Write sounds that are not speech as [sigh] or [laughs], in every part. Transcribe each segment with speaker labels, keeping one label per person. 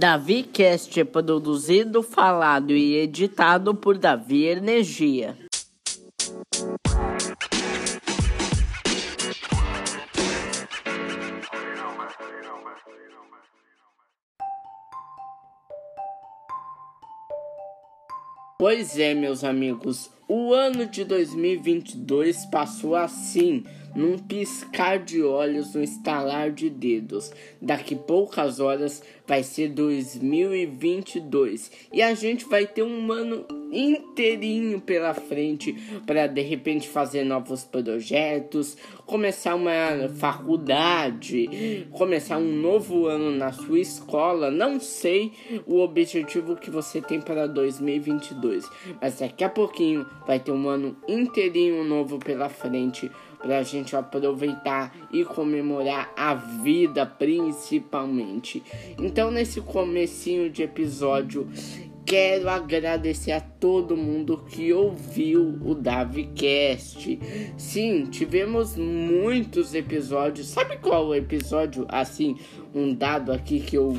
Speaker 1: Davi Cast é produzido, falado e editado por Davi Energia. Pois é, meus amigos, o ano de 2022 passou assim num piscar de olhos, no estalar de dedos. Daqui poucas horas vai ser 2022 e a gente vai ter um ano inteirinho pela frente para de repente fazer novos projetos, começar uma faculdade, começar um novo ano na sua escola. Não sei o objetivo que você tem para 2022, mas daqui a pouquinho vai ter um ano inteirinho novo pela frente para a gente aproveitar e comemorar a vida principalmente. Então nesse comecinho de episódio quero agradecer a todo mundo que ouviu o DaviCast. Sim, tivemos muitos episódios. Sabe qual episódio assim, um dado aqui que eu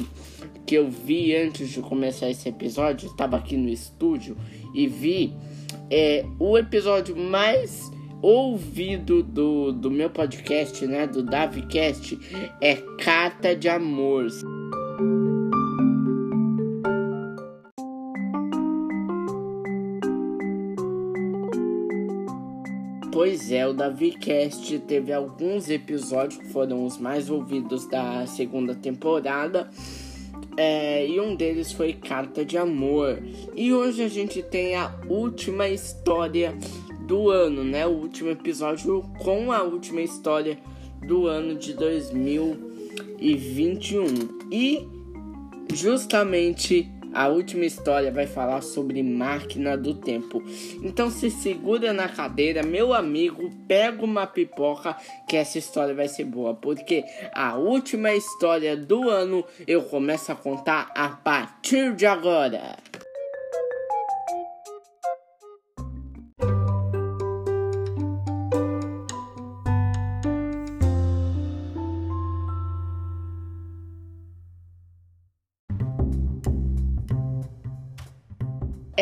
Speaker 1: que eu vi antes de começar esse episódio, estava aqui no estúdio e vi é o episódio mais ouvido do, do meu podcast, né, do DaviCast, é Carta de Amor. Pois é, o DaviCast teve alguns episódios que foram os mais ouvidos da segunda temporada. É, e um deles foi Carta de Amor. E hoje a gente tem a última história do ano, né? O último episódio com a última história do ano de 2021. E justamente a última história vai falar sobre máquina do tempo. Então se segura na cadeira, meu amigo, pega uma pipoca que essa história vai ser boa, porque a última história do ano eu começo a contar a partir de agora.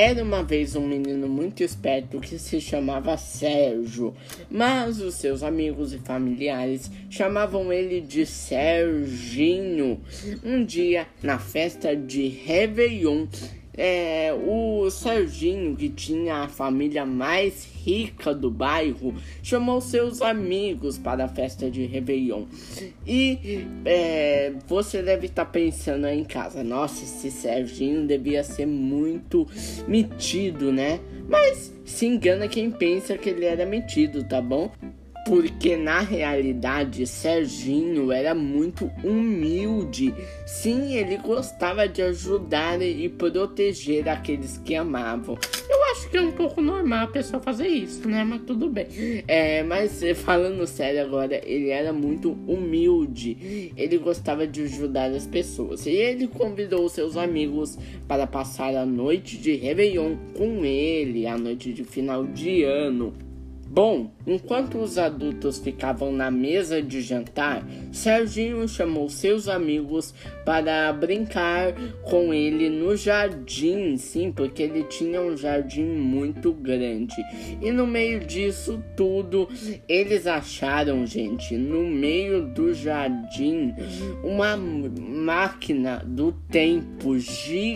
Speaker 1: Era uma vez um menino muito esperto que se chamava Sérgio, mas os seus amigos e familiares chamavam ele de Serginho. Um dia, na festa de Réveillon, é, o Serginho, que tinha a família mais rica do bairro, chamou seus amigos para a festa de Réveillon. E é, você deve estar tá pensando aí em casa: nossa, esse Serginho devia ser muito metido, né? Mas se engana quem pensa que ele era metido, tá bom? Porque na realidade Serginho era muito humilde. Sim, ele gostava de ajudar e proteger aqueles que amavam. Eu acho que é um pouco normal a pessoa fazer isso, né? Mas tudo bem. É, mas falando sério agora, ele era muito humilde. Ele gostava de ajudar as pessoas. E ele convidou seus amigos para passar a noite de Réveillon com ele, a noite de final de ano. Bom, enquanto os adultos ficavam na mesa de jantar, Serginho chamou seus amigos para brincar com ele no jardim, sim, porque ele tinha um jardim muito grande. E no meio disso tudo, eles acharam, gente, no meio do jardim, uma máquina do tempo gigantesca.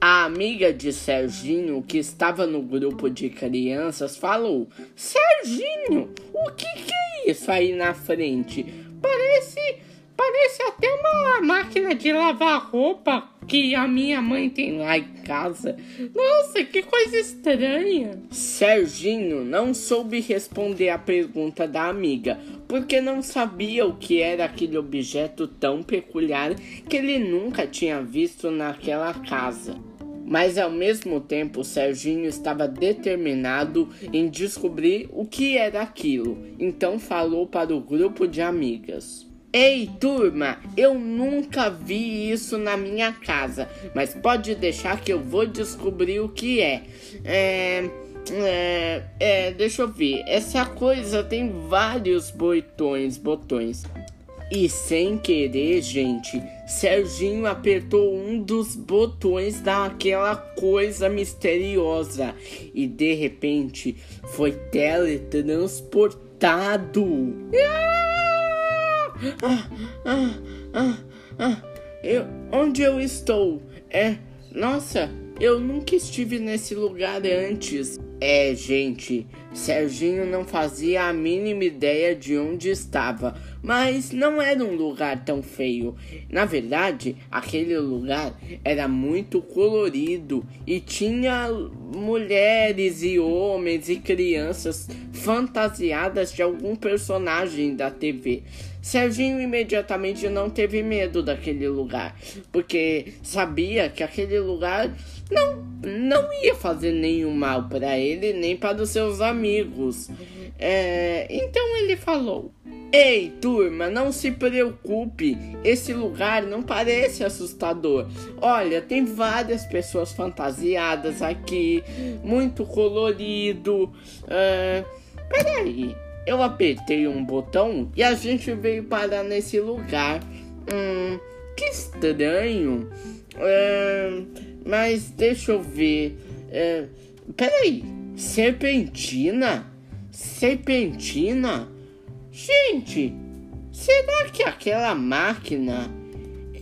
Speaker 1: A amiga de Serginho, que estava no grupo de crianças, falou: Serginho, o que, que é isso aí na frente? Parece. Parece até uma máquina de lavar roupa que a minha mãe tem lá em casa. Nossa, que coisa estranha. Serginho não soube responder a pergunta da amiga, porque não sabia o que era aquele objeto tão peculiar que ele nunca tinha visto naquela casa. Mas ao mesmo tempo, Serginho estava determinado em descobrir o que era aquilo, então falou para o grupo de amigas. Ei, turma, eu nunca vi isso na minha casa, mas pode deixar que eu vou descobrir o que é. É. É, é, deixa eu ver. Essa coisa tem vários botões, botões. E sem querer, gente, Serginho apertou um dos botões daquela coisa misteriosa e de repente foi teletransportado. Ah, ah, ah, ah, eu, onde eu estou? É, nossa, eu nunca estive nesse lugar antes. É, gente, Serginho não fazia a mínima ideia de onde estava, mas não era um lugar tão feio. Na verdade, aquele lugar era muito colorido e tinha mulheres e homens e crianças fantasiadas de algum personagem da TV. Serginho imediatamente não teve medo daquele lugar, porque sabia que aquele lugar não, não ia fazer nenhum mal para ele nem para os seus amigos. É, então ele falou: Ei, turma, não se preocupe. Esse lugar não parece assustador. Olha, tem várias pessoas fantasiadas aqui, muito colorido. É, peraí, eu apertei um botão e a gente veio parar nesse lugar. Hum, que estranho. É, mas deixa eu ver. É, peraí, serpentina? Serpentina? Gente, será que aquela máquina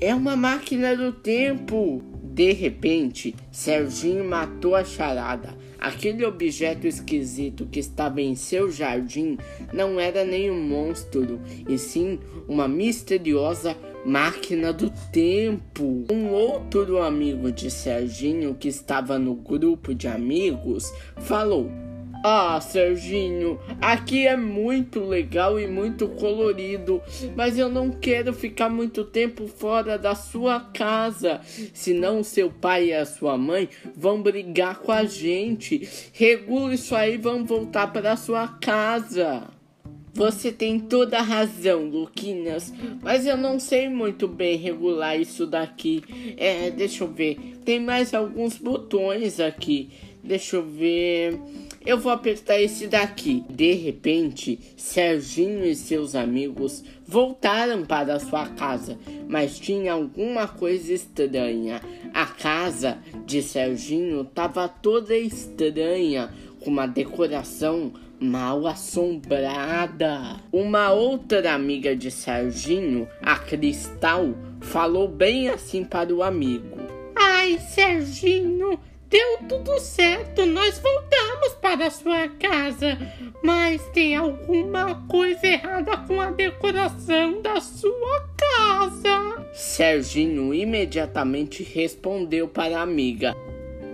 Speaker 1: é uma máquina do tempo? De repente, Serginho matou a charada. Aquele objeto esquisito que estava em seu jardim não era nenhum monstro, e sim uma misteriosa máquina do tempo. Um outro amigo de Serginho que estava no grupo de amigos falou: ah, Serginho, aqui é muito legal e muito colorido, mas eu não quero ficar muito tempo fora da sua casa, senão seu pai e a sua mãe vão brigar com a gente. Regula isso aí, vamos voltar para sua casa. Você tem toda a razão, Luquinhas, mas eu não sei muito bem regular isso daqui. É, deixa eu ver. Tem mais alguns botões aqui. Deixa eu ver. Eu vou apertar esse daqui. De repente, Serginho e seus amigos voltaram para sua casa, mas tinha alguma coisa estranha. A casa de Serginho estava toda estranha, com uma decoração mal assombrada. Uma outra amiga de Serginho, a Cristal, falou bem assim para o amigo:
Speaker 2: Ai, Serginho, Deu tudo certo, nós voltamos para sua casa, mas tem alguma coisa errada com a decoração da sua casa.
Speaker 1: Serginho imediatamente respondeu para a amiga: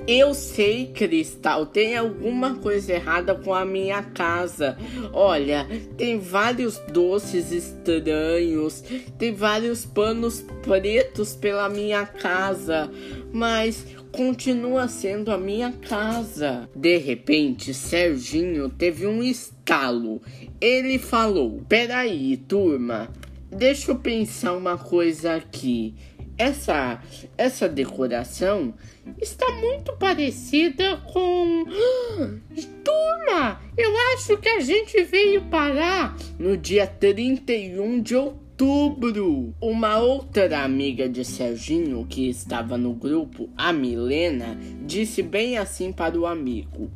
Speaker 1: eu sei, Cristal, tem alguma coisa errada com a minha casa. Olha, tem vários doces estranhos, tem vários panos pretos pela minha casa, mas continua sendo a minha casa. De repente, Serginho teve um estalo. Ele falou: Peraí, turma, deixa eu pensar uma coisa aqui. Essa, essa decoração está muito parecida com. [gasps] Turma, eu acho que a gente veio parar no dia 31 de outubro. Uma outra amiga de Serginho que estava no grupo, a Milena, disse bem assim para o amigo: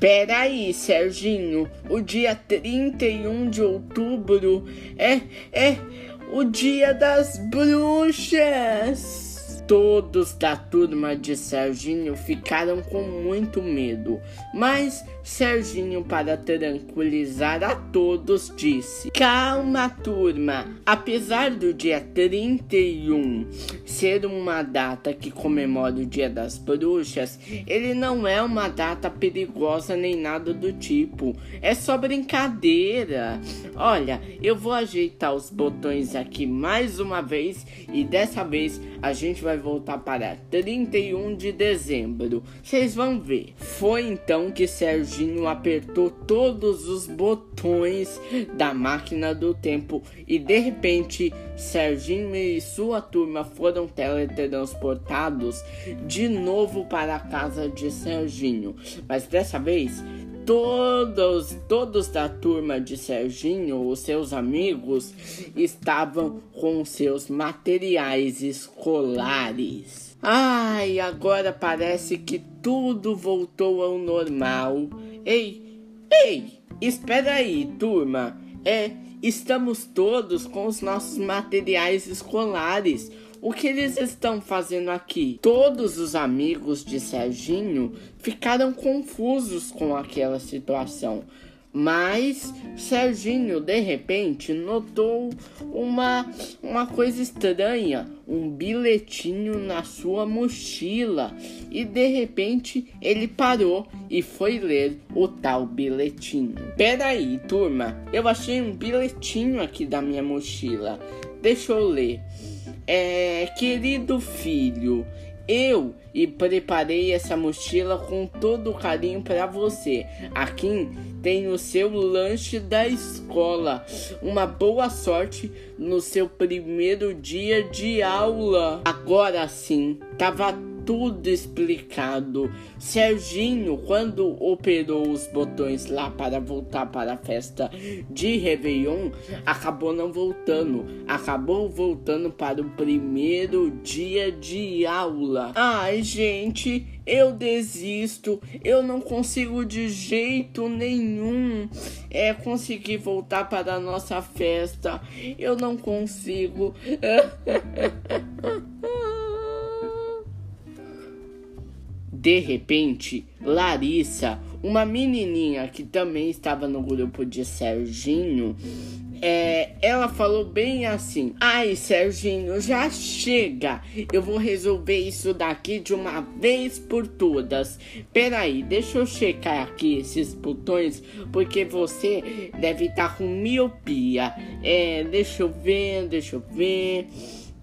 Speaker 1: Peraí, Serginho, o dia 31 de outubro é, é o dia das bruxas. Todos da turma de Serginho ficaram com muito medo, mas Serginho, para tranquilizar a todos, disse: Calma, turma. Apesar do dia 31 ser uma data que comemora o Dia das Bruxas, ele não é uma data perigosa nem nada do tipo. É só brincadeira. Olha, eu vou ajeitar os botões aqui mais uma vez e dessa vez a gente vai voltar para 31 de dezembro. Vocês vão ver. Foi então que Serginho apertou todos os botões da máquina do tempo e de repente Serginho e sua turma foram teletransportados de novo para a casa de Serginho. Mas dessa vez todos, todos da turma de Serginho, os seus amigos, estavam com seus materiais escolares. Ai, agora parece que tudo voltou ao normal. Ei, ei, espera aí, turma. É, estamos todos com os nossos materiais escolares. O que eles estão fazendo aqui? Todos os amigos de Serginho ficaram confusos com aquela situação. Mas Serginho de repente notou uma, uma coisa estranha, um bilhetinho na sua mochila e de repente ele parou e foi ler o tal bilhetinho. Peraí, turma, eu achei um bilhetinho aqui da minha mochila. Deixa eu ler. É, querido filho, eu e preparei essa mochila com todo carinho para você. Aqui tem o seu lanche da escola. Uma boa sorte no seu primeiro dia de aula. Agora sim, tava tudo explicado. Serginho, quando operou os botões lá para voltar para a festa de Réveillon, acabou não voltando. Acabou voltando para o primeiro dia de aula. Ai, gente, eu desisto. Eu não consigo de jeito nenhum é conseguir voltar para a nossa festa. Eu não consigo. [laughs] De repente, Larissa, uma menininha que também estava no grupo de Serginho, é, ela falou bem assim: Ai, Serginho, já chega. Eu vou resolver isso daqui de uma vez por todas. Peraí, deixa eu checar aqui esses botões, porque você deve estar com miopia. É, deixa eu ver, deixa eu ver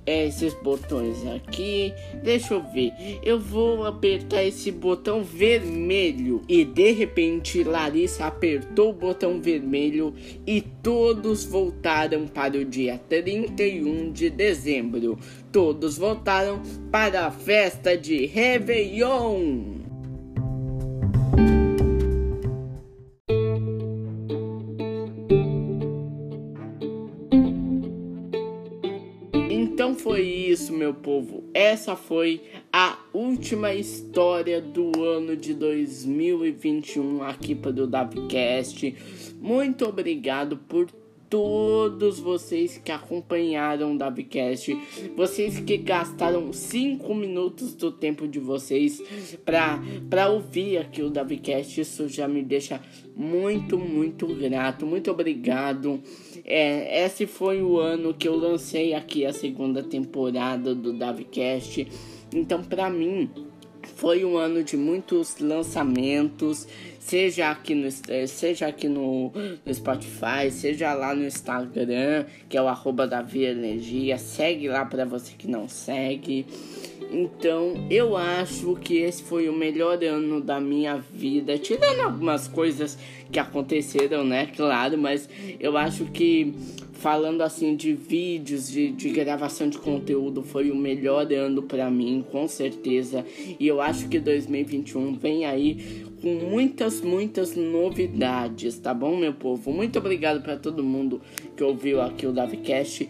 Speaker 1: esses botões aqui. Deixa eu ver. Eu vou apertar esse botão vermelho. E de repente Larissa apertou o botão vermelho e todos voltaram para o dia 31 de dezembro. Todos voltaram para a festa de Réveillon. Então foi isso, meu povo. Essa foi a última história do ano de 2021 aqui para o DaviCast. Muito obrigado por todos vocês que acompanharam o DaviCast, vocês que gastaram 5 minutos do tempo de vocês para ouvir aqui o DaviCast, isso já me deixa muito, muito grato. Muito obrigado. É, esse foi o ano que eu lancei aqui a segunda temporada do DaviCast. Então, para mim, foi um ano de muitos lançamentos, seja aqui no, seja aqui no, no Spotify, seja lá no Instagram, que é o arroba Davi Energia. Segue lá para você que não segue. Então, eu acho que esse foi o melhor ano da minha vida, tirando algumas coisas que aconteceram, né? Claro, mas eu acho que falando assim de vídeos, de, de gravação de conteúdo, foi o melhor ano para mim, com certeza. E eu acho que 2021 vem aí com muitas, muitas novidades, tá bom, meu povo? Muito obrigado para todo mundo que ouviu aqui o DaviCast.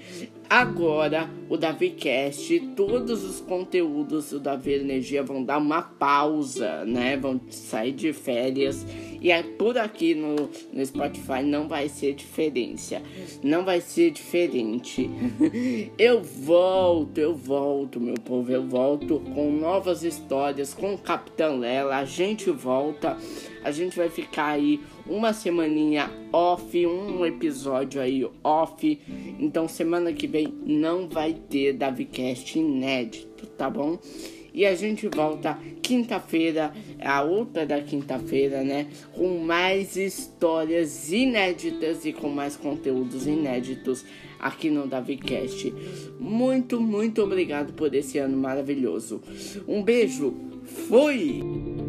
Speaker 1: Agora, o DaviCast, todos os conteúdos do Davi Energia vão dar uma pausa, né? Vão sair de férias. E é por aqui no, no Spotify não vai ser diferença. Não vai ser diferente. [laughs] eu volto, eu volto, meu povo. Eu volto com novas histórias, com o Capitão Lela. A gente volta. A gente vai ficar aí uma semaninha off, um episódio aí off. Então semana que vem não vai ter DaviCast inédito, tá bom? E a gente volta quinta-feira, a outra da quinta-feira, né? Com mais histórias inéditas e com mais conteúdos inéditos aqui no DaviCast. Muito, muito obrigado por esse ano maravilhoso. Um beijo, fui!